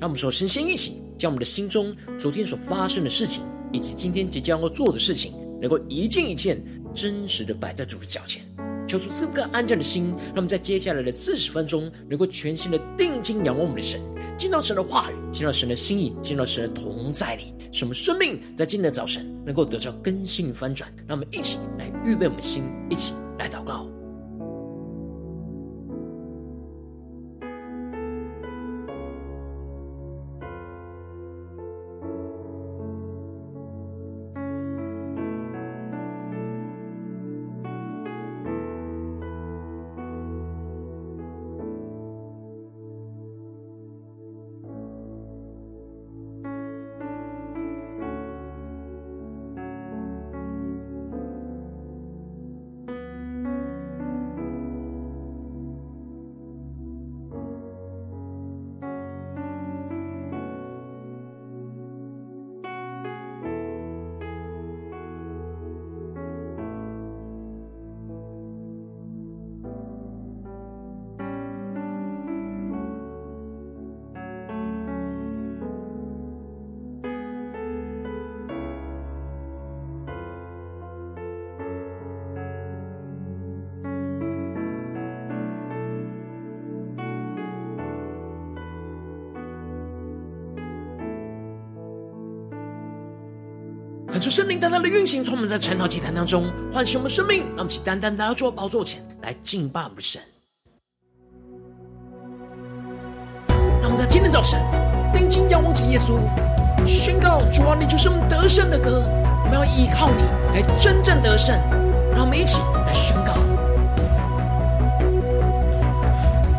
让我们首先先一起将我们的心中昨天所发生的事情，以及今天即将要做的事情，能够一件一件真实的摆在主的脚前，求出这个安静的心，让我们在接下来的四十分钟，能够全心的定睛仰望我们的神，见到神的话语，见到神的心意，见到神的同在里，使我们生命在今天的早晨能够得到更新与翻转。让我们一起来预备我们的心，一起来祷告。运行，从我们在晨祷祭坛当中唤醒我们生命，让我们起单单来到主宝座前来敬拜我们的神。让我们在今天早晨定睛仰望着耶稣，宣告主啊，你就是我们得胜的歌，我们要依靠你来真正得胜。让我们一起来宣告。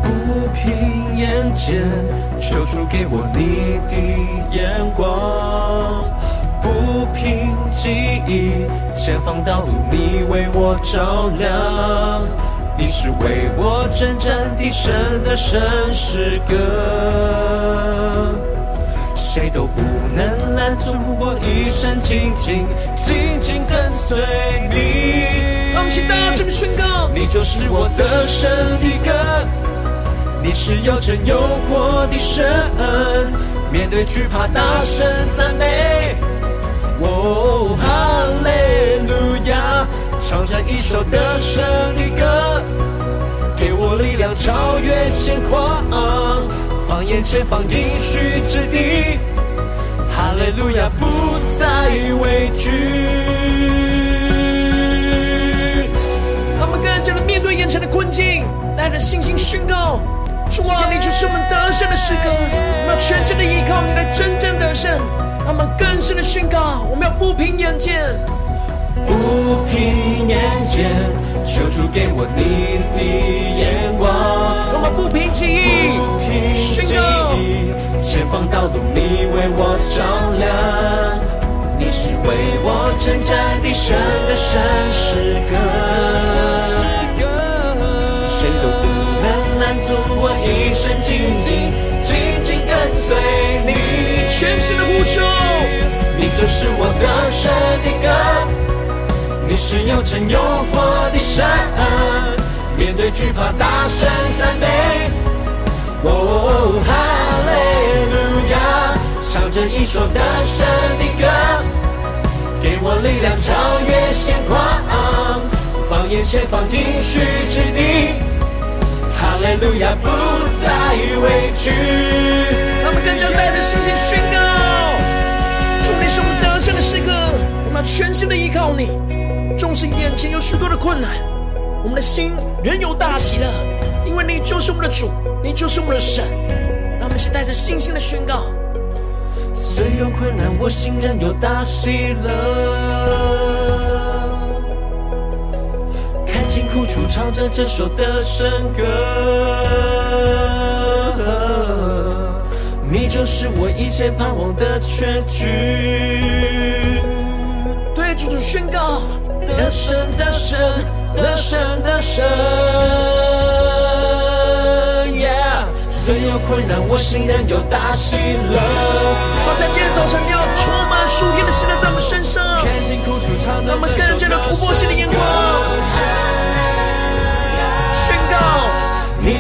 不凭眼见，求主给我你的眼光。不平记忆，前方道路你为我照亮，你是为我征战的神的神诗歌，谁都不能拦阻我一生紧紧紧紧跟随你。让我们起大声宣告，你就是我的神的歌，你是有真有活的神，面对惧怕大声赞美。哦，哈利路亚！唱着一首得胜的歌，给我力量超越险况，放眼前方应许之地，哈利路亚不再畏惧。他们更加的面对眼前的困境，带着信心宣告：主啊，你就是我们得胜的诗歌，我们要全心的依靠你来真正得胜。他们更深的宣告：我们要不平眼见，不平眼见，求主给我你的眼光。我们不平记忆，不平记忆，前方道路你为我照亮，你是为我征战的神的圣诗歌，谁都不能拦阻我一生紧紧紧紧跟随你。全新的呼求，你就是我得胜的歌，你是又真又活的神，面对惧怕大声赞美，哦，哈利路亚，唱着一首得胜的歌，给我力量超越险况，放眼前方应许之地，哈利路亚不再畏惧。他们更加带着信心宣告：主，你是我们得胜的诗歌，我们要全心的依靠你。纵使眼前有许多的困难，我们的心仍有大喜乐，因为你就是我们的主，你就是我们的神。让我们先带着信心的宣告：虽有困难，我心仍有大喜乐。看尽苦楚，唱着这首得胜歌。你就是我一切盼望的确据。对主主宣告，得胜得胜得胜得胜，Yeah！虽有困难，我心仍有大喜乐。主在今天早晨，你要充满属天的喜乐在我们身上，让我们更加的突破性的眼光。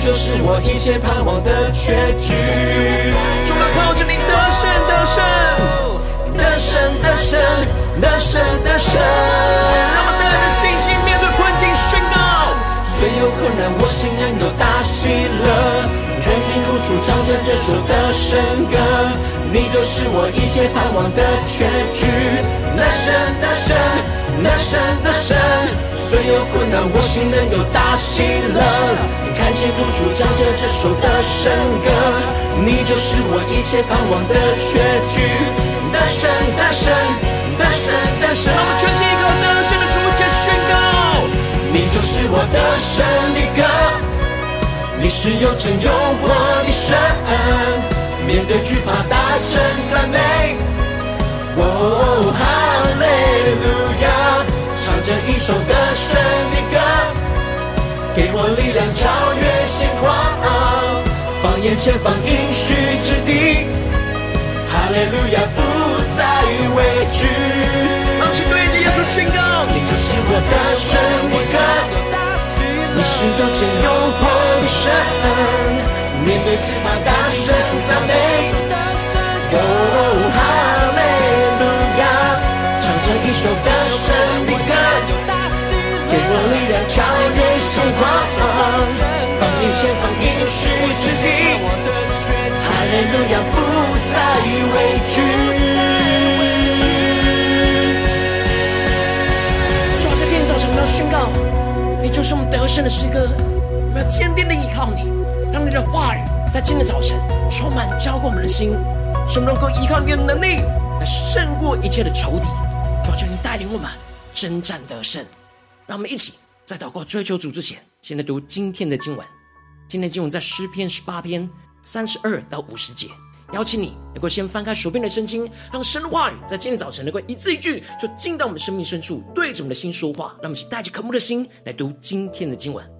就是我一切盼望的结局，主啊，靠着你的胜的胜，的胜的胜的胜的胜，让我们带着信心面对困境宣告。虽有困难，我心仍有大喜乐，看清楚主唱着这首得胜歌。你就是我一切盼望的确据，得胜得胜得胜得胜。虽有困难，我心仍有大喜乐。看见苦楚，唱着这首得胜歌，你就是我一切盼望的结局。得胜，得胜，得胜，得胜。让我们全心依靠得胜的主，接宣告：你就是我的胜的歌，你是有真有活的神。面对惧怕，大声赞美。哦，哈利路亚。唱着一首得胜的歌，给我力量唱超越险况，放眼前方应许之地，哈利路亚不再畏惧。让其对着耶稣宣告，你就是我的神，我的歌，你是又真又活的神，面对惧怕大声赞美。哦，哈利路亚，唱着一首得胜的歌。我力量超越险况，放眼前方应许之地，哈利路亚不再畏惧。主在今天早晨，我们要宣告，你就是我们得胜的诗歌，我们要坚定的依靠你，让你的话语在今天早晨充满浇灌我们的心，使我们能够依靠你的能力来胜过一切的仇敌。主求你带领我们征战得胜。让我们一起在祷告追求主之前，先来读今天的经文。今天经文在诗篇十八篇三十二到五十节。邀请你能够先翻开手边的圣经，让神的话语在今天早晨能够一字一句，就进到我们生命深处，对着我们的心说话。让我们一起带着渴慕的心来读今天的经文。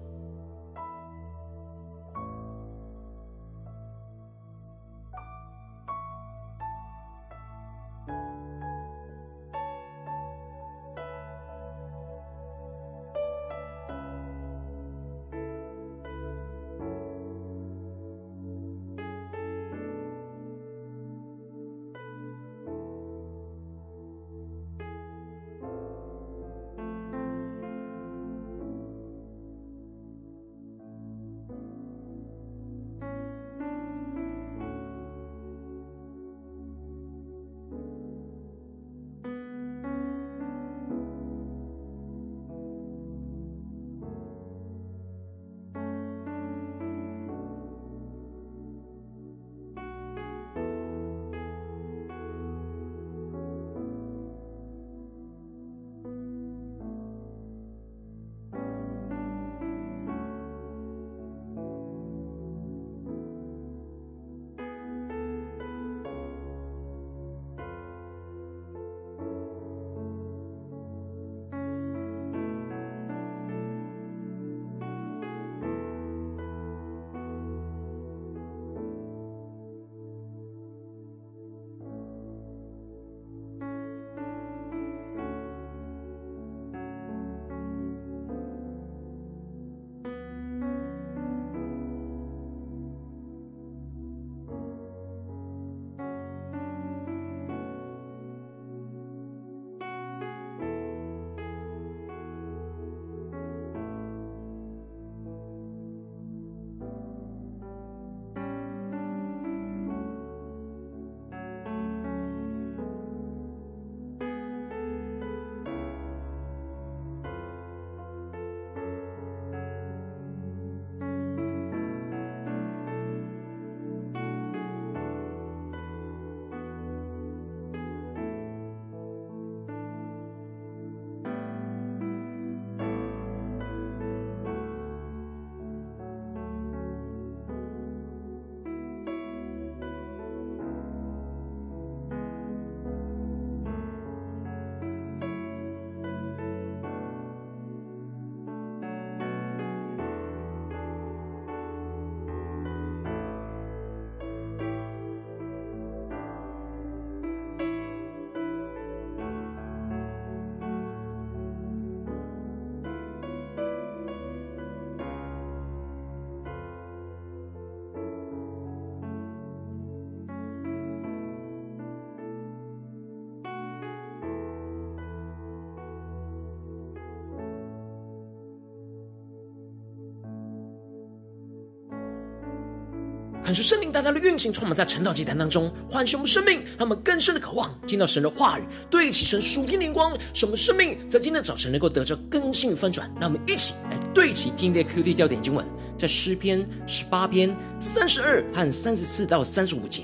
看出圣灵大大的运行，充满在晨祷祭坛当中，唤醒我们生命，让我们更深的渴望听到神的话语，对齐神属天灵光，使我们生命在今天早晨能够得着更新与翻转。让我们一起来对齐今天的 QD 焦点经文，在诗篇十八篇三十二和三十四到三十五节。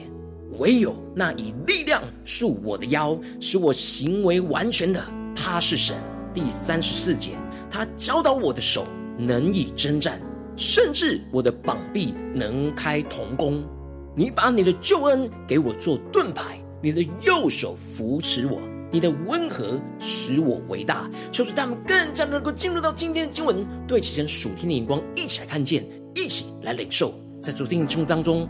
唯有那以力量束我的腰，使我行为完全的，他是神。第三十四节，他教导我的手能以征战，甚至我的膀臂能开铜弓。你把你的救恩给我做盾牌，你的右手扶持我，你的温和使我伟大。求主他们更加能够进入到今天的经文，对齐神属天的眼光，一起来看见，一起来领受。在昨天的经文当中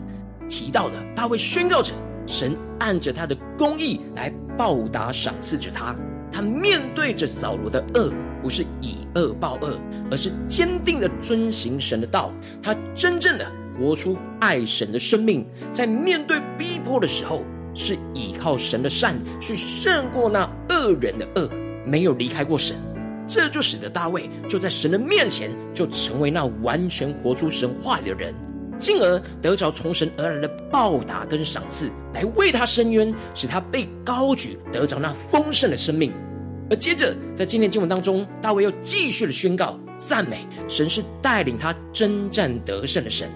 提到的，大卫宣告着神按着他的公义来报答赏赐着他。他面对着扫罗的恶，不是以恶报恶，而是坚定的遵行神的道。他真正的活出爱神的生命，在面对逼迫的时候，是依靠神的善去胜过那恶人的恶，没有离开过神。这就使得大卫就在神的面前，就成为那完全活出神话语的人。进而得着从神而来的报答跟赏赐，来为他伸冤，使他被高举，得着那丰盛的生命。而接着在今天经文当中，大卫又继续的宣告赞美神是带领他征战得胜的神。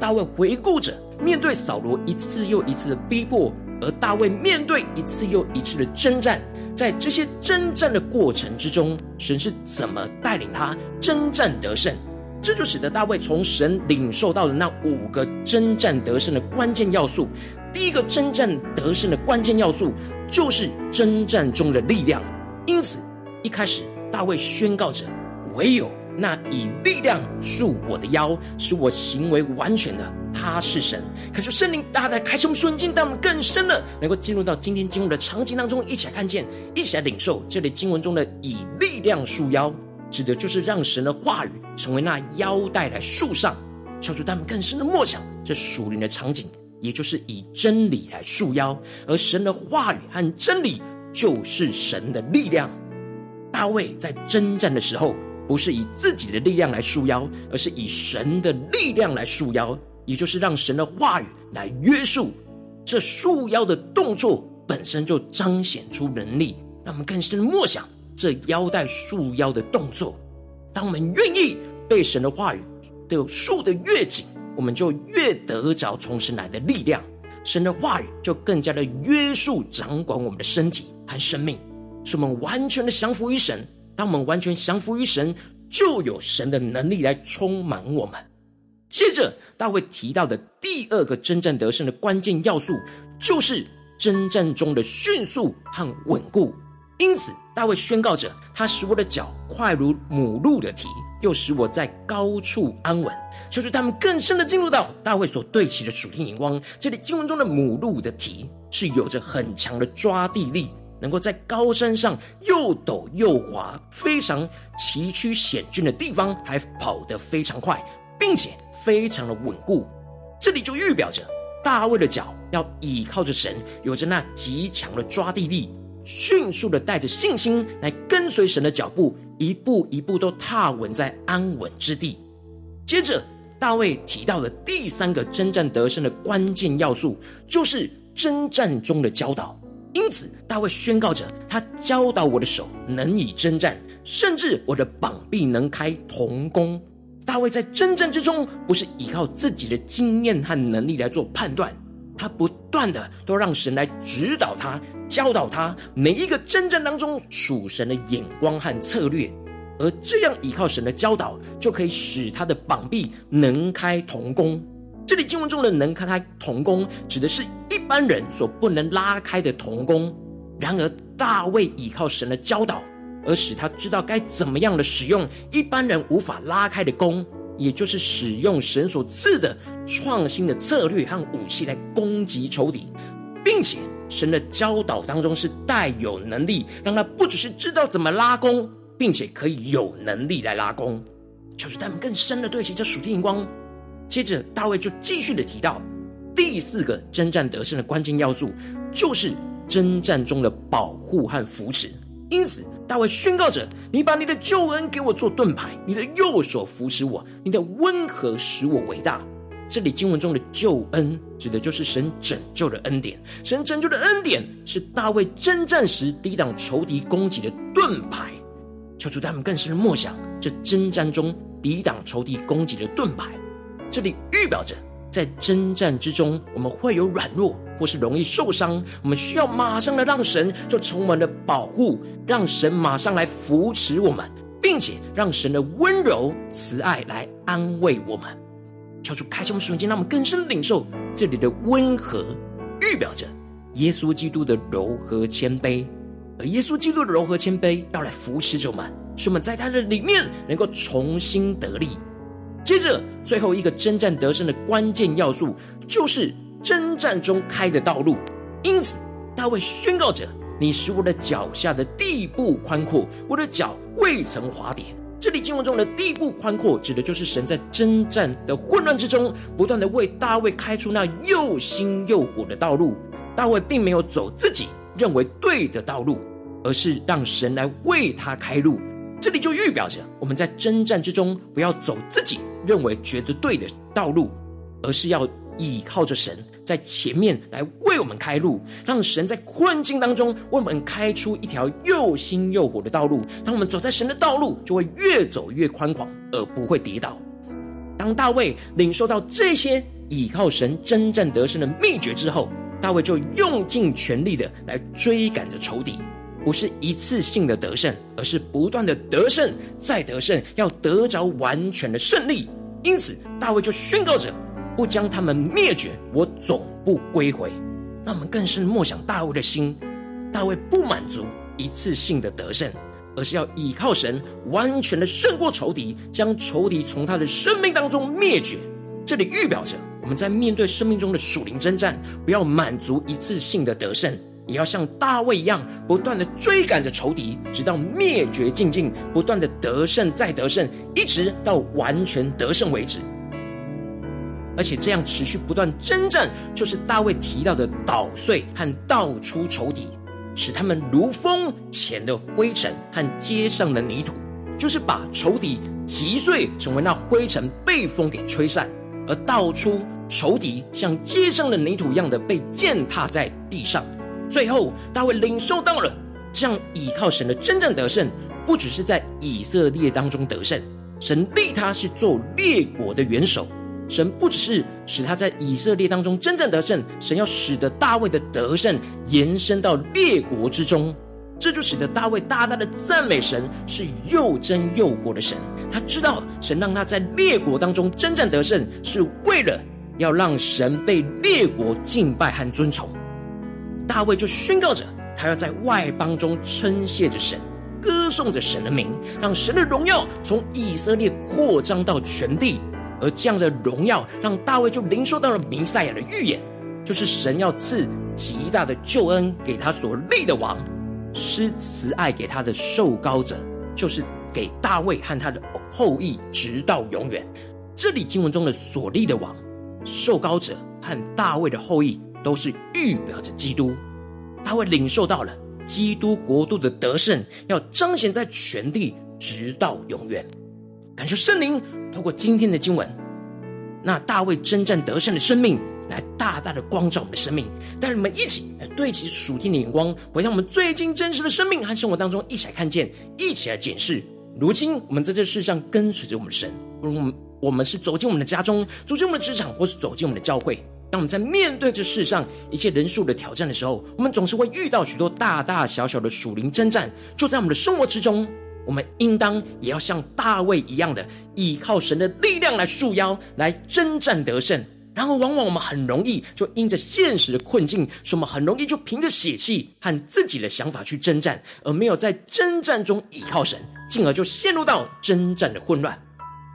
大卫回顾着面对扫罗一次又一次的逼迫，而大卫面对一次又一次的征战，在这些征战的过程之中，神是怎么带领他征战得胜？这就使得大卫从神领受到了那五个征战得胜的关键要素。第一个征战得胜的关键要素，就是征战中的力量。因此，一开始大卫宣告着：“唯有那以力量束我的腰，使我行为完全的，他是神。”可是圣灵大大开什么瞬间，让我们更深的能够进入到今天经文的场景当中，一起来看见，一起来领受这里经文中的以力量束腰。指的就是让神的话语成为那腰带来束上，求主他们更深的默想这属灵的场景，也就是以真理来束腰，而神的话语和真理就是神的力量。大卫在征战的时候，不是以自己的力量来束腰，而是以神的力量来束腰，也就是让神的话语来约束。这束腰的动作本身就彰显出能力，让我们更深的默想。这腰带束腰的动作，当我们愿意被神的话语都束得越紧，我们就越得着从神来的力量。神的话语就更加的约束掌管我们的身体和生命，使我们完全的降服于神。当我们完全降服于神，就有神的能力来充满我们。接着，大卫提到的第二个征战得胜的关键要素，就是征战中的迅速和稳固。因此，大卫宣告着：“他使我的脚快如母鹿的蹄，又使我在高处安稳。”就是他们更深的进入到大卫所对齐的属天眼光。这里经文中的母鹿的蹄是有着很强的抓地力，能够在高山上又陡又滑、非常崎岖险峻的地方还跑得非常快，并且非常的稳固。这里就预表着大卫的脚要倚靠着神，有着那极强的抓地力。迅速的带着信心来跟随神的脚步，一步一步都踏稳在安稳之地。接着，大卫提到的第三个征战得胜的关键要素，就是征战中的教导。因此，大卫宣告着：“他教导我的手能以征战，甚至我的膀臂能开铜弓。”大卫在征战之中，不是依靠自己的经验和能力来做判断。他不断的都让神来指导他、教导他每一个征战当中属神的眼光和策略，而这样依靠神的教导，就可以使他的膀臂能开铜弓。这里经文中的能开铜弓，指的是一般人所不能拉开的铜弓。然而大卫依靠神的教导，而使他知道该怎么样的使用一般人无法拉开的弓。也就是使用神所赐的创新的策略和武器来攻击仇敌，并且神的教导当中是带有能力，让他不只是知道怎么拉弓，并且可以有能力来拉弓。求主他们更深的对齐这属天眼光。接着大卫就继续的提到第四个征战得胜的关键要素，就是征战中的保护和扶持。因此，大卫宣告着：“你把你的救恩给我做盾牌，你的右手扶持我，你的温和使我伟大。”这里经文中的救恩，指的就是神拯救的恩典。神拯救的恩典是大卫征战时抵挡仇敌攻击的盾牌。求主他们更深的默想，这征战中抵挡仇敌攻击的盾牌，这里预表着在征战之中，我们会有软弱或是容易受伤，我们需要马上的让神就充满了保护，让神马上来扶持我们。并且让神的温柔慈爱来安慰我们，敲出开启我们属灵，让我们更深领受这里的温和，预表着耶稣基督的柔和谦卑，而耶稣基督的柔和谦卑要来扶持着我们，使我们在他的里面能够重新得力。接着，最后一个征战得胜的关键要素，就是征战中开的道路。因此，大卫宣告着。你使我的脚下的地步宽阔，我的脚未曾滑跌。这里经文中的地步宽阔，指的就是神在征战的混乱之中，不断的为大卫开出那又新又火的道路。大卫并没有走自己认为对的道路，而是让神来为他开路。这里就预表着我们在征战之中，不要走自己认为觉得对的道路，而是要倚靠着神。在前面来为我们开路，让神在困境当中为我们开出一条又新又火的道路。当我们走在神的道路，就会越走越宽广，而不会跌倒。当大卫领受到这些倚靠神真正得胜的秘诀之后，大卫就用尽全力的来追赶着仇敌，不是一次性的得胜，而是不断的得胜再得胜，要得着完全的胜利。因此，大卫就宣告着。不将他们灭绝，我总不归回。那我们更是默想大卫的心。大卫不满足一次性的得胜，而是要依靠神，完全的胜过仇敌，将仇敌从他的生命当中灭绝。这里预表着我们在面对生命中的属灵征战，不要满足一次性的得胜，也要像大卫一样，不断的追赶着仇敌，直到灭绝尽尽，不断的得胜再得胜，一直到完全得胜为止。而且这样持续不断征战，就是大卫提到的捣碎和倒出仇敌，使他们如风前的灰尘和街上的泥土，就是把仇敌击碎，成为那灰尘被风给吹散，而倒出仇敌像街上的泥土一样的被践踏在地上。最后，大卫领受到了这样倚靠神的真正得胜，不只是在以色列当中得胜，神立他是做列国的元首。神不只是使他在以色列当中真正得胜，神要使得大卫的得胜延伸到列国之中，这就使得大卫大大的赞美神是又真又活的神。他知道神让他在列国当中真正得胜，是为了要让神被列国敬拜和尊崇。大卫就宣告着，他要在外邦中称谢着神，歌颂着神的名，让神的荣耀从以色列扩张到全地。而这样的荣耀，让大卫就领受到了弥赛亚的预言，就是神要赐极大的救恩给他所立的王，施慈爱给他的受膏者，就是给大卫和他的后裔，直到永远。这里经文中的所立的王、受膏者和大卫的后裔，都是预表着基督。大卫领受到了基督国度的得胜，要彰显在全地，直到永远。感谢圣灵。透过今天的经文，那大卫征战得胜的生命，来大大的光照我们的生命，带领我们一起来对齐属天的眼光，回到我们最近真实的生命和生活当中，一起来看见，一起来检视。如今我们在这世上跟随着我们的神，不如我们我们是走进我们的家中，走进我们的职场，或是走进我们的教会，当我们在面对这世上一切人数的挑战的时候，我们总是会遇到许多大大小小的属灵征战，就在我们的生活之中。我们应当也要像大卫一样的，依靠神的力量来束腰，来征战得胜。然而，往往我们很容易就因着现实的困境，使我们很容易就凭着血气和自己的想法去征战，而没有在征战中依靠神，进而就陷入到征战的混乱。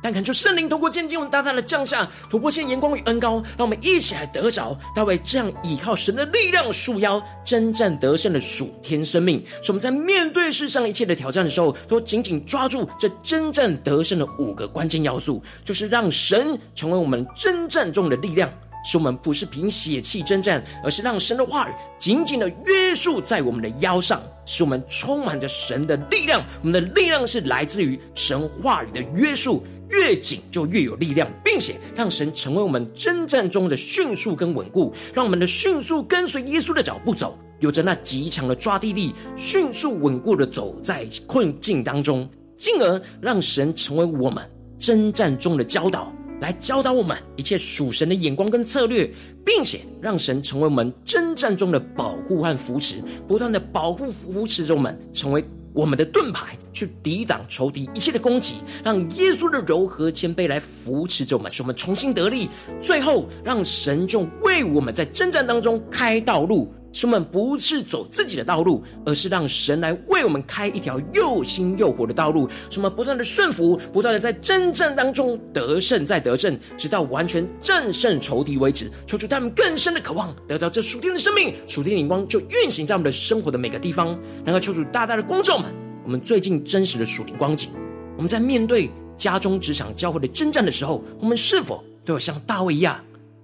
但恳求圣灵透过今天经文大大的降下突破性眼光与恩膏，让我们一起来得着大卫这样依靠神的力量束腰征战得胜的属天生命。所以我们在面对世上一切的挑战的时候，都紧紧抓住这征战得胜的五个关键要素，就是让神成为我们征战中的力量。使我们不是凭血气征战，而是让神的话语紧紧的约束在我们的腰上，使我们充满着神的力量。我们的力量是来自于神话语的约束。越紧就越有力量，并且让神成为我们征战中的迅速跟稳固，让我们的迅速跟随耶稣的脚步走，有着那极强的抓地力，迅速稳固的走在困境当中，进而让神成为我们征战中的教导，来教导我们一切属神的眼光跟策略，并且让神成为我们征战中的保护和扶持，不断的保护扶持着我们，成为。我们的盾牌去抵挡仇敌一切的攻击，让耶稣的柔和谦卑来扶持着我们，使我们重新得力。最后，让神就为我们在征战当中开道路，使我们不是走自己的道路，而是让神来为我们开一条又新又活的道路。使我们不断的顺服，不断的在征战当中得胜，再得胜，直到完全战胜仇敌为止。求主他们更深的渴望得到这属天的生命，属天的灵光就运行在我们的生活的每个地方。然后求主大大的光照们。我们最近真实的属灵光景，我们在面对家中、职场、教会的征战的时候，我们是否都有像大卫一样，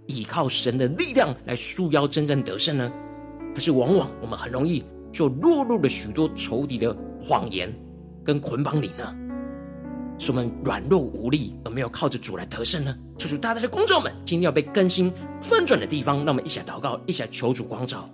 依靠神的力量来束腰征战得胜呢？可是往往我们很容易就落入了许多仇敌的谎言跟捆绑里呢？是我们软弱无力，而没有靠着主来得胜呢？求主大大的工作们，今天要被更新翻转的地方，让我们一起来祷告，一起来求主光照。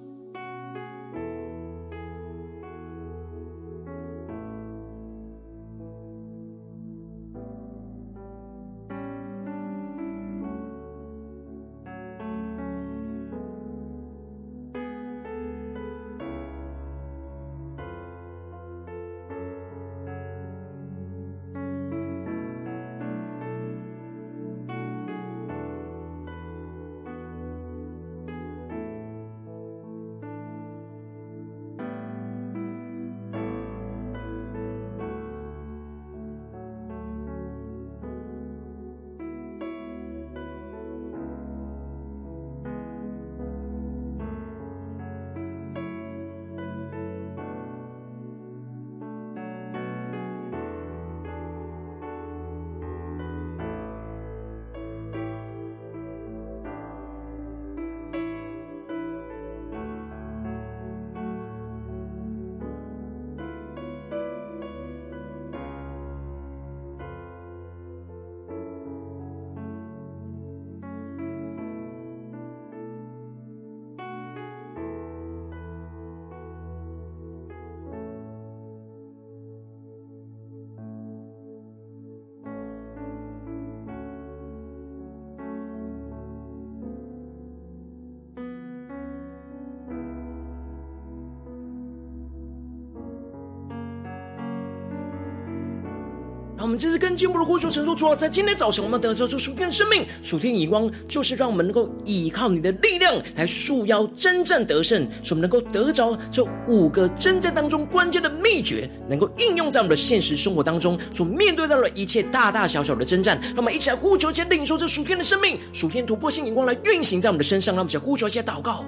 让我们这次跟进步的呼求，承受主啊，在今天早晨，我们得着这属天的生命、属天的眼光，就是让我们能够依靠你的力量来束腰征战得胜，使我们能够得着这五个征战当中关键的秘诀，能够应用在我们的现实生活当中，所面对到的一切大大小小的征战。让我们一起来呼求，先领受这属天的生命、属天突破性眼光来运行在我们的身上。让我们一起来呼求，一起祷告。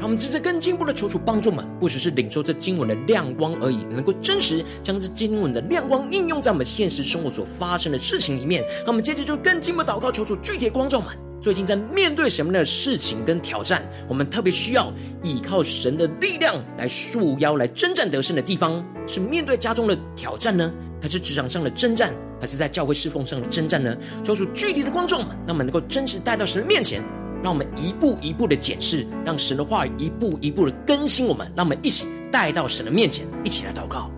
让我们这次更进一步的求主帮助们，不只是领受这经文的亮光而已，能够真实将这经文的亮光应用在我们现实生活所发生的事情里面。那我们接着就更进一步祷告，求主具体的光照们。最近在面对什么样的事情跟挑战，我们特别需要依靠神的力量来束腰来征战得胜的地方，是面对家中的挑战呢，还是职场上的征战，还是在教会侍奉上的征战呢？求主具体的光照们，那么能够真实带到神的面前。让我们一步一步的检视，让神的话语一步一步的更新我们。让我们一起带到神的面前，一起来祷告。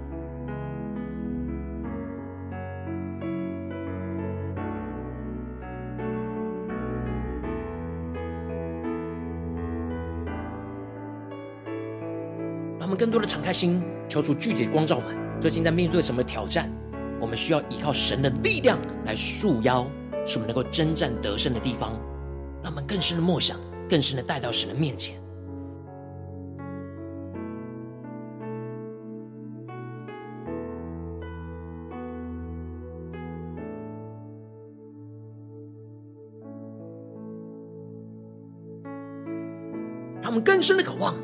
让我们更多的敞开心，求出具体的光照我们。最近在面对什么挑战？我们需要依靠神的力量来束腰，使我们能够征战得胜的地方。他我们更深的梦想，更深的带到神的面前。他们更深的渴望，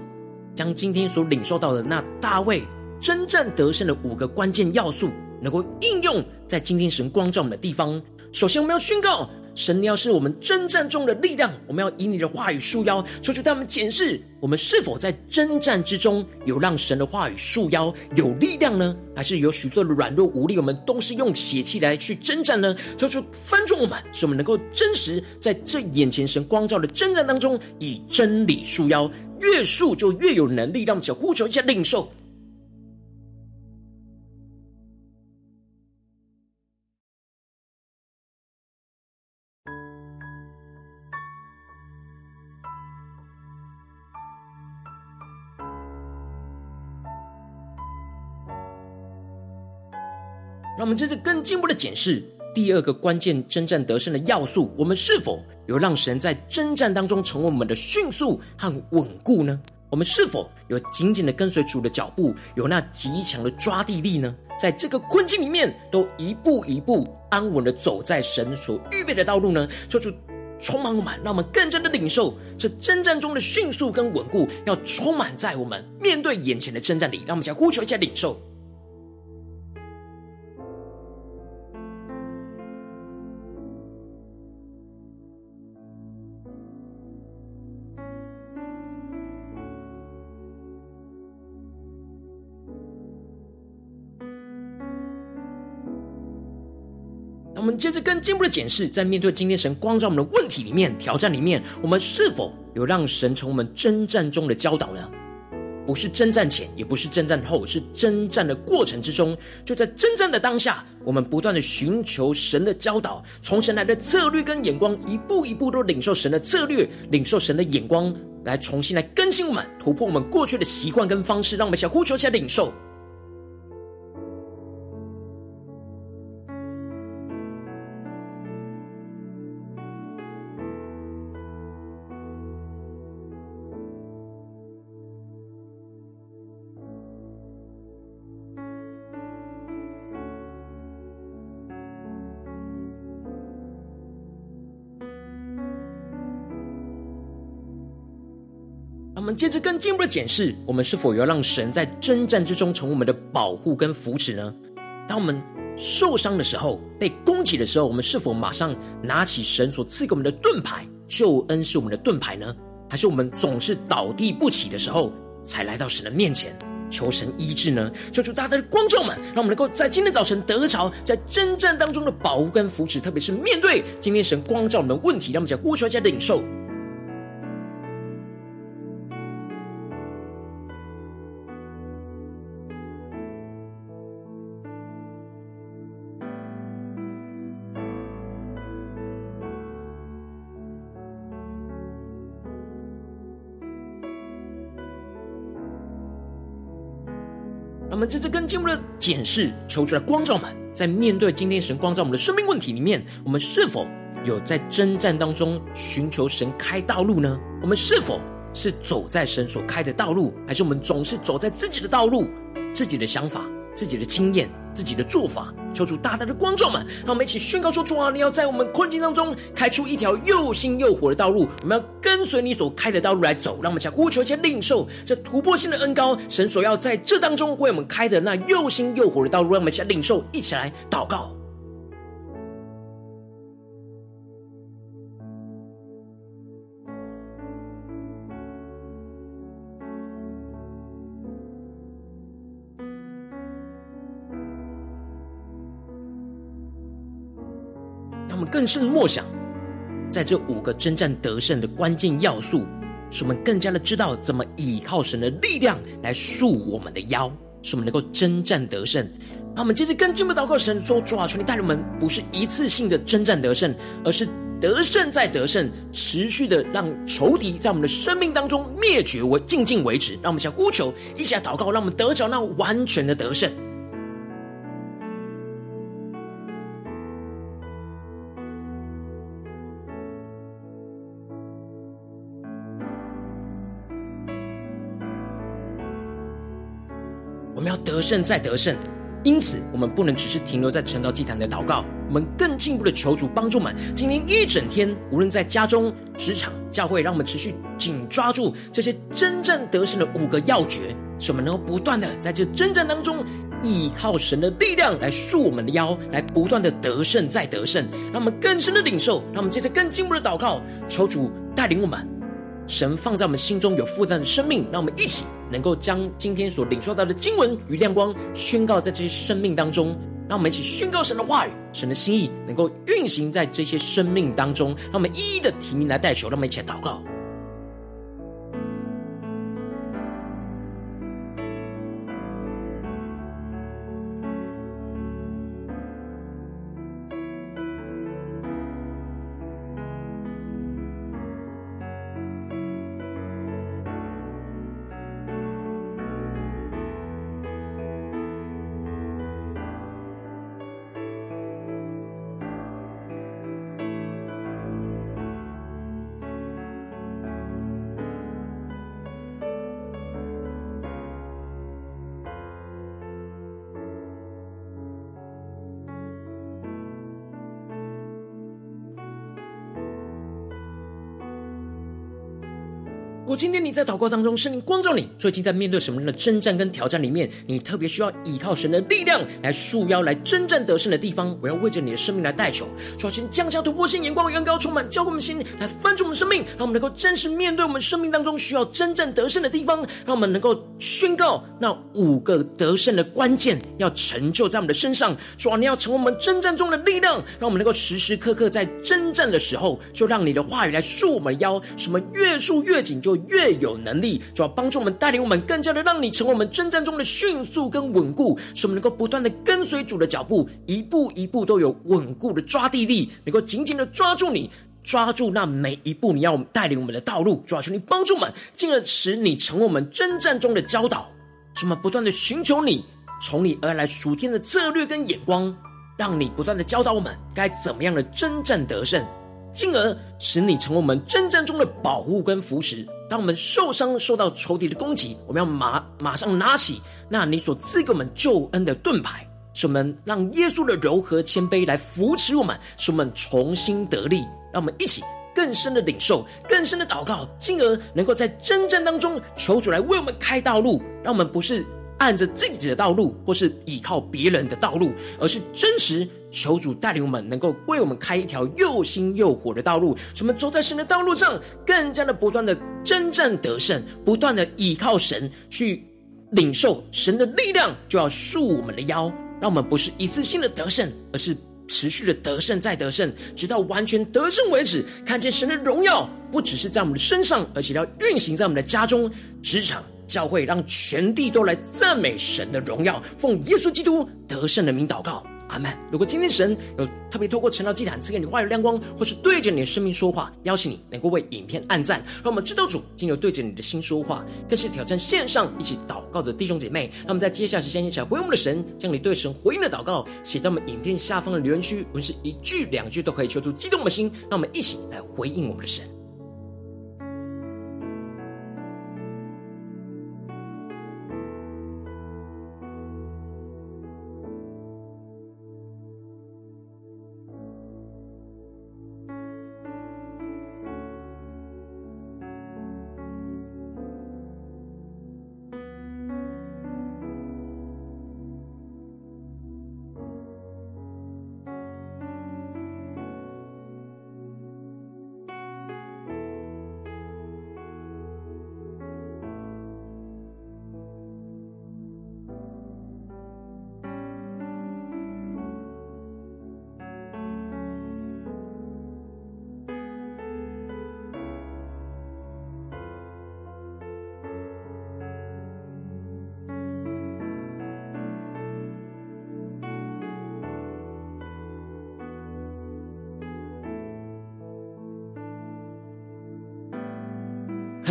将今天所领受到的那大卫真正得胜的五个关键要素，能够应用在今天神光照我们的地方。首先，我们要宣告神要是我们征战中的力量，我们要以你的话语束腰，求求他们检视我们是否在征战之中有让神的话语束腰有力量呢？还是有许多的软弱无力？我们都是用血气来去征战呢？求求翻转我们，使我们能够真实在这眼前神光照的征战当中，以真理束腰，越束就越有能力。让我们一起呼求一下领受。我们这次更进一步的检视第二个关键征战得胜的要素：我们是否有让神在征战当中成为我们的迅速和稳固呢？我们是否有紧紧的跟随主的脚步，有那极强的抓地力呢？在这个困境里面，都一步一步安稳的走在神所预备的道路呢？求主充满我们，让我们更加的领受这征战中的迅速跟稳固，要充满在我们面对眼前的征战里。让我们先呼求一下领受。我们接着更进一步的检视，在面对今天神光照我们的问题里面、挑战里面，我们是否有让神从我们征战中的教导呢？不是征战前，也不是征战后，是征战的过程之中。就在征战的当下，我们不断的寻求神的教导，从神来的策略跟眼光，一步一步都领受神的策略，领受神的眼光，来重新来更新我们，突破我们过去的习惯跟方式，让我们想呼求一下领受。接着更进一步的检视，我们是否要让神在征战之中成为我们的保护跟扶持呢？当我们受伤的时候，被攻击的时候，我们是否马上拿起神所赐给我们的盾牌？救恩是我们的盾牌呢？还是我们总是倒地不起的时候，才来到神的面前求神医治呢？求主大大的光照们，让我们能够在今天早晨得着在征战当中的保护跟扶持，特别是面对今天神光照我们的问题，让我们讲呼求一下领受。我们这次跟进一步的检视，求出来光照们，在面对今天神光照我们的生命问题里面，我们是否有在征战当中寻求神开道路呢？我们是否是走在神所开的道路，还是我们总是走在自己的道路、自己的想法？自己的经验、自己的做法，求主大大的光照们，让我们一起宣告说：主啊，你要在我们困境当中开出一条又新又火的道路，我们要跟随你所开的道路来走。让我们想呼求一些领受这突破性的恩高，神所要在这当中为我们开的那又新又火的道路，让我们想领受，一起来祷告。更深默想，在这五个征战得胜的关键要素，使我们更加的知道怎么倚靠神的力量来束我们的腰，使我们能够征战得胜。那我们接着更进一步祷告神说：主啊，求你带领我们，不是一次性的征战得胜，而是得胜再得胜，持续的让仇敌在我们的生命当中灭绝为尽尽为止。让我们想呼求，一起来祷告，让我们得着那完全的得胜。得胜再得胜，因此我们不能只是停留在成道祭坛的祷告，我们更进一步的求主帮助们，今天一整天，无论在家中、职场、教会，让我们持续紧抓住这些真正得胜的五个要诀，使我们能够不断的在这征战当中，依靠神的力量来束我们的腰，来不断的得胜再得胜，让我们更深的领受，让我们接着更进一步的祷告，求主带领我们。神放在我们心中有负担的生命，让我们一起能够将今天所领受到的经文与亮光宣告在这些生命当中，让我们一起宣告神的话语、神的心意，能够运行在这些生命当中。让我们一一的提名来代求，让我们一起来祷告。今天你在祷告当中，圣灵光照你，最近在面对什么样的征战跟挑战里面，你特别需要依靠神的力量来束腰、来征战得胜的地方，我要为着你的生命来代求，求神降下突破性眼光，远高充满，教会我们心来翻转我们生命，让我们能够真实面对我们生命当中需要征战得胜的地方，让我们能够宣告那五个得胜的关键要成就在我们的身上。主啊，你要成为我们征战中的力量，让我们能够时时刻刻在征战的时候，就让你的话语来束我们的腰，什么越束越紧就。越有能力，就要帮助我们带领我们，更加的让你成为我们征战中的迅速跟稳固，使我们能够不断的跟随主的脚步，一步一步都有稳固的抓地力，能够紧紧的抓住你，抓住那每一步你要带领我们的道路。主要求你帮助我们，进而使你成为我们征战中的教导，使我们不断的寻求你，从你而来属天的策略跟眼光，让你不断的教导我们该怎么样的征战得胜。进而使你成为我们征战中的保护跟扶持。当我们受伤、受到仇敌的攻击，我们要马马上拿起那你所赐给我们救恩的盾牌，使我们让耶稣的柔和谦卑来扶持我们，使我们重新得力。让我们一起更深的领受、更深的祷告，进而能够在征战当中求主来为我们开道路，让我们不是。按着自己的道路，或是依靠别人的道路，而是真实求主带领我们，能够为我们开一条又新又活的道路，使我们走在神的道路上，更加的不断的真正得胜，不断的依靠神去领受神的力量，就要束我们的腰，让我们不是一次性的得胜，而是持续的得胜再得胜，直到完全得胜为止。看见神的荣耀不只是在我们的身上，而且要运行在我们的家中、职场。教会让全地都来赞美神的荣耀，奉耶稣基督得胜的名祷告，阿门。如果今天神有特别透过晨祷祭坛赐给你话语亮光，或是对着你的生命说话，邀请你能够为影片按赞，让我们知道主今有对着你的心说话，更是挑战线上一起祷告的弟兄姐妹。那么在接下来时间一起来回应我们的神，将你对神回应的祷告写在我们影片下方的留言区，我们是一句两句都可以，求主激动我们的心，让我们一起来回应我们的神。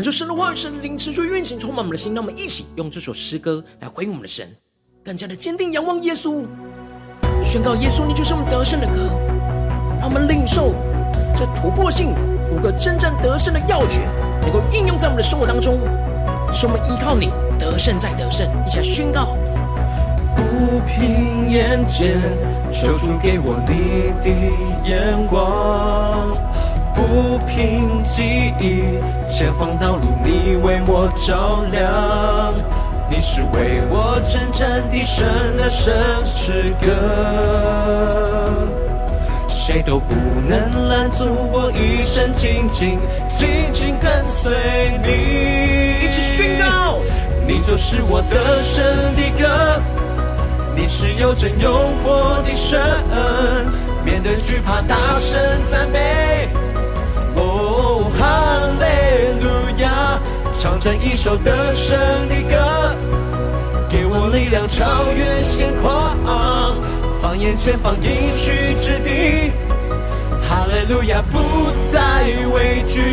感受神的话语，神的灵持续运行，充满我们的心。让我们一起用这首诗歌来回应我们的神，更加的坚定仰望耶稣，宣告耶稣，你就是我们得胜的歌。让我们领受这突破性五个征战得胜的要诀，能够应用在我们的生活当中，使我们依靠你得胜再得胜。一起来宣告。不不凭眼见，求主给我你的眼光。不平记忆，前方道路你为我照亮。你是为我征战的神的神诗歌，谁都不能拦阻我一生紧紧紧紧跟随你。一起宣告，你就是我得胜的歌，你是有真有活的神，面对惧怕大声赞美。唱着一首得胜的歌，给我力量超越现况，放眼前方应许之地，哈利路亚不再畏惧。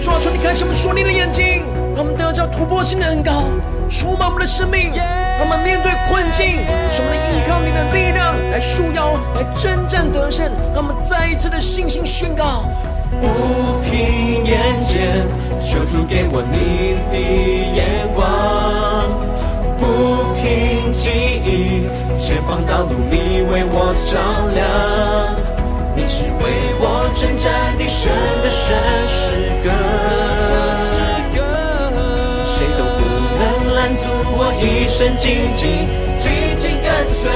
主啊，求你开启我们属灵的眼睛，让我们得着突破性的恩膏，充满我们的生命。让我们面对困境，使我们依靠你的力量来束腰，来征战得胜。让我们再一次的信心宣告：不凭眼见，求主给我你的眼光；不凭记忆，前方道路你为我照亮。你是为我征战的神的神诗歌。谁都不能拦阻我一生紧紧紧紧跟随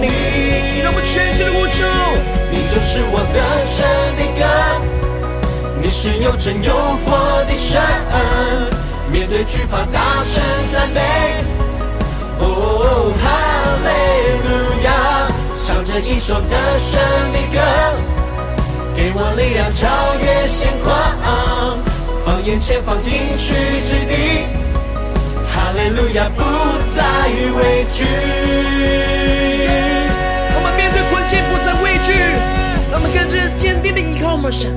你，让我全心的呼求。你就是我的神，是又真又活的神。面对惧怕，大声赞美。哦，哈利路亚，唱着一首得胜的歌，给我力量超越现况，放眼前方应许之地。哈利路亚，不再畏惧。我们面对困境不再畏惧，让我们跟着坚定的依靠我们神，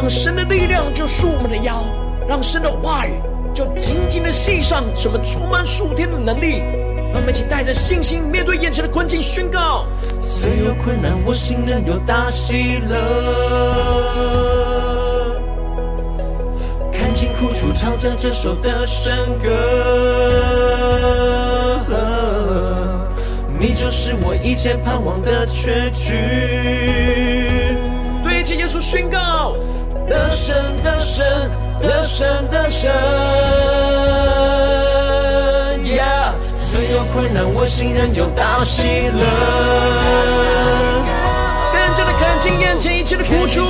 让神的力量就束我们的腰，让神的话语就紧紧的系上，使我们充满属天的能力。让我们一起带着信心面对眼前的困境，宣告：虽有困难，我心仍有大喜乐。苦楚唱着这首得胜歌，你就是我一切盼望的结局。对着耶稣宣告，得胜得胜得胜得胜。Yeah，虽有困难，我心仍有大喜乐。看清眼前一切的苦楚，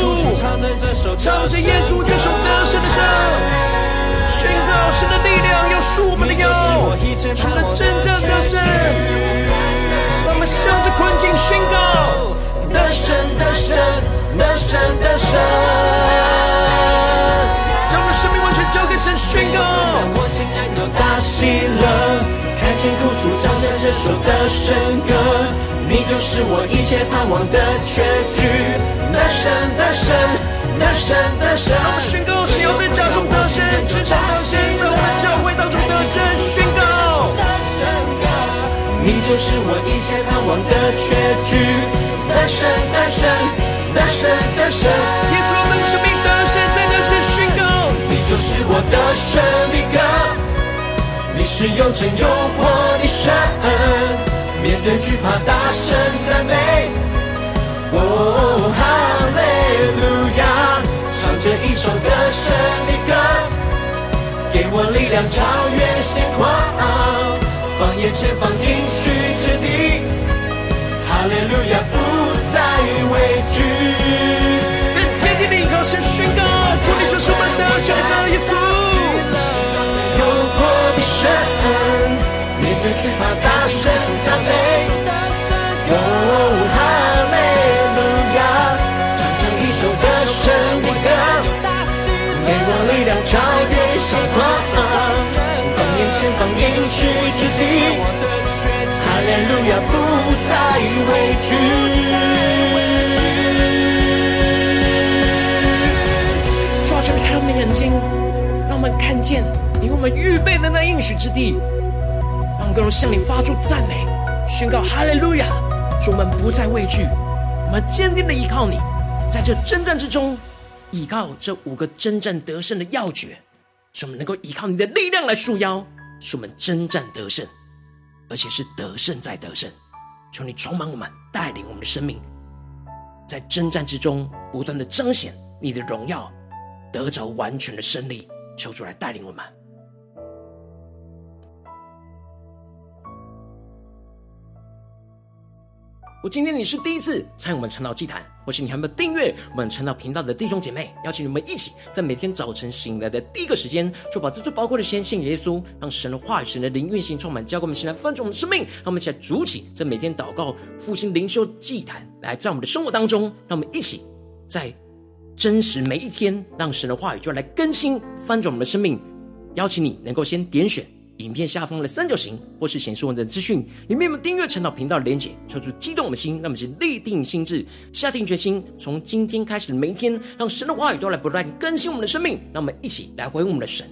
唱着耶稣这首得胜的歌，宣告神的力量要束我们的腰，使我们真正的神。让我们向着困境宣告：得胜得胜得胜得胜。将我们生命完全交给神，宣告。我心仍有大喜乐。看见苦楚，唱着这首的神歌。你就是我一切盼望的确据，得胜得胜得胜得胜。让我们宣告，谁要在家中得胜，职场得胜，在我们教会当中得胜。宣告，你就是我一切盼望的结局，得胜得胜得胜得胜。耶稣在我生命得胜，在得胜宣告，你就是我得胜的歌，你是有真有活的神。面对惧怕，大声赞美。哦，哈利路一首得胜的歌，给我力量超越现况，放眼前方应许之地。哈利路亚，不再畏惧。更坚定的依靠神宣告，主你就是我们得胜的耶稣。又活的神。面对惧怕，眼前方应许之地。哈利路亚，不再畏惧。抓住你看我们的眼睛，让我们看见你为我们预备的那应许之地。让更多向你发出赞美，宣告哈利路亚，使我们不再畏惧，我们坚定的依靠你，在这征战之中，依靠这五个征战得胜的要诀，使我们能够依靠你的力量来束腰，是我们征战得胜，而且是得胜再得胜。求你充满我们，带领我们的生命，在征战之中不断的彰显你的荣耀，得着完全的胜利。求主来带领我们。我今天你是第一次参与我们晨祷祭坛，或是你还没有订阅我们晨祷频道的弟兄姐妹，邀请你们一起在每天早晨醒来的第一个时间，就把这最宝贵的先信耶稣，让神的话语、神的灵运行充满，交给我们，现在翻转我们的生命，让我们一起来主起在每天祷告、复兴、灵修祭坛，来在我们的生活当中，让我们一起在真实每一天，让神的话语就来更新、翻转我们的生命。邀请你能够先点选。影片下方的三角形，或是显示文字资讯里面有订阅陈祷频道的连接，抽出激动的心，让我们先立定心智，下定决心，从今天开始的每一天，让神的话语都来不断更新我们的生命，让我们一起来回应我们的神。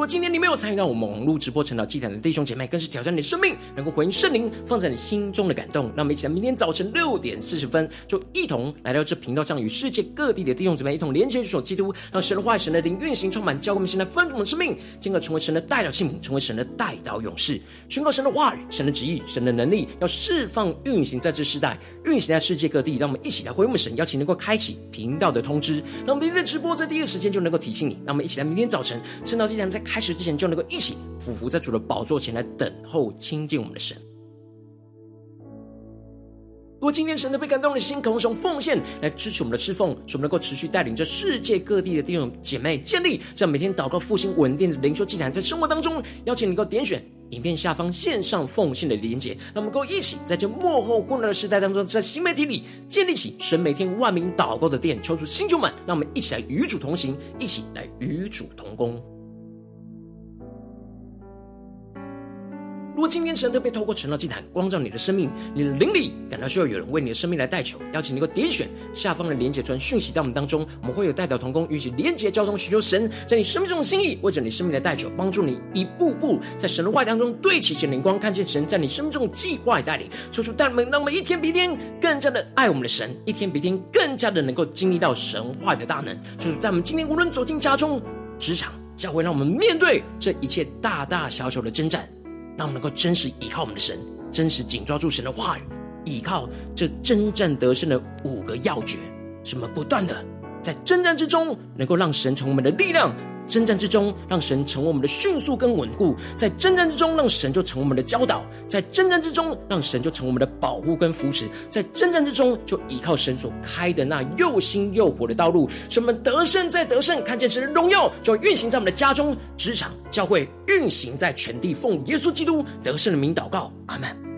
如果今天你没有参与到我们网络直播晨祷祭坛的弟兄姐妹，更是挑战你的生命，能够回应圣灵放在你心中的感动。让我们一起在明天早晨六点四十分，就一同来到这频道上，与世界各地的弟兄姐妹一同连接、主基督，让神的话语、神的灵运行充满，教会我们现在丰盛的生命，进而成为神的代祷器皿，成为神的代祷勇士，宣告神的话语、神的旨意、神的能力，要释放运行在这世代，运行在世界各地。让我们一起来回应我们神，邀请能够开启频道的通知，那我们明天的直播在第一个时间就能够提醒你。那我们一起来明天早晨晨祷祭坛在开始之前就能够一起俯伏在主的宝座前来等候亲近我们的神。如果今天神的被感动的心，渴望用奉献来支持我们的侍奉，使我们能够持续带领着世界各地的弟兄姐妹建立这样每天祷告复兴稳定的灵修祭坛，在生活当中，邀请你能够点选影片下方线上奉献的连结，让我们能够一起在这幕后混乱的时代当中，在新媒体里建立起神每天万名祷告的殿，抽出新旧们，让我们一起来与主同行，一起来与主同工。如果今天神特别透过晨祷祭坛光照你的生命，你的灵里感到需要有人为你的生命来代求，邀请你能够点选下方的连结传讯息到我们当中，我们会有代表同工与其连结交通，寻求神在你生命中的心意，为着你生命的代求，帮助你一步步在神的话当中对齐神灵光，看见神在你生命中的计划带领，说出带领，让我们一天比一天更加的爱我们的神，一天比一天更加的能够经历到神话的大能。说出在我们今天无论走进家中、职场、教会，让我们面对这一切大大小小的征战。让我们能够真实依靠我们的神，真实紧抓住神的话语，依靠这真正得胜的五个要诀，什么不断的在征战之中，能够让神从我们的力量。征战之中，让神成为我们的迅速跟稳固；在征战之中，让神就成为我们的教导；在征战之中，让神就成为我们的保护跟扶持；在征战之中，就依靠神所开的那又新又活的道路，使我们得胜再得胜，看见神的荣耀就运行在我们的家中、职场、教会，运行在全地，奉耶稣基督得胜的名祷告，阿门。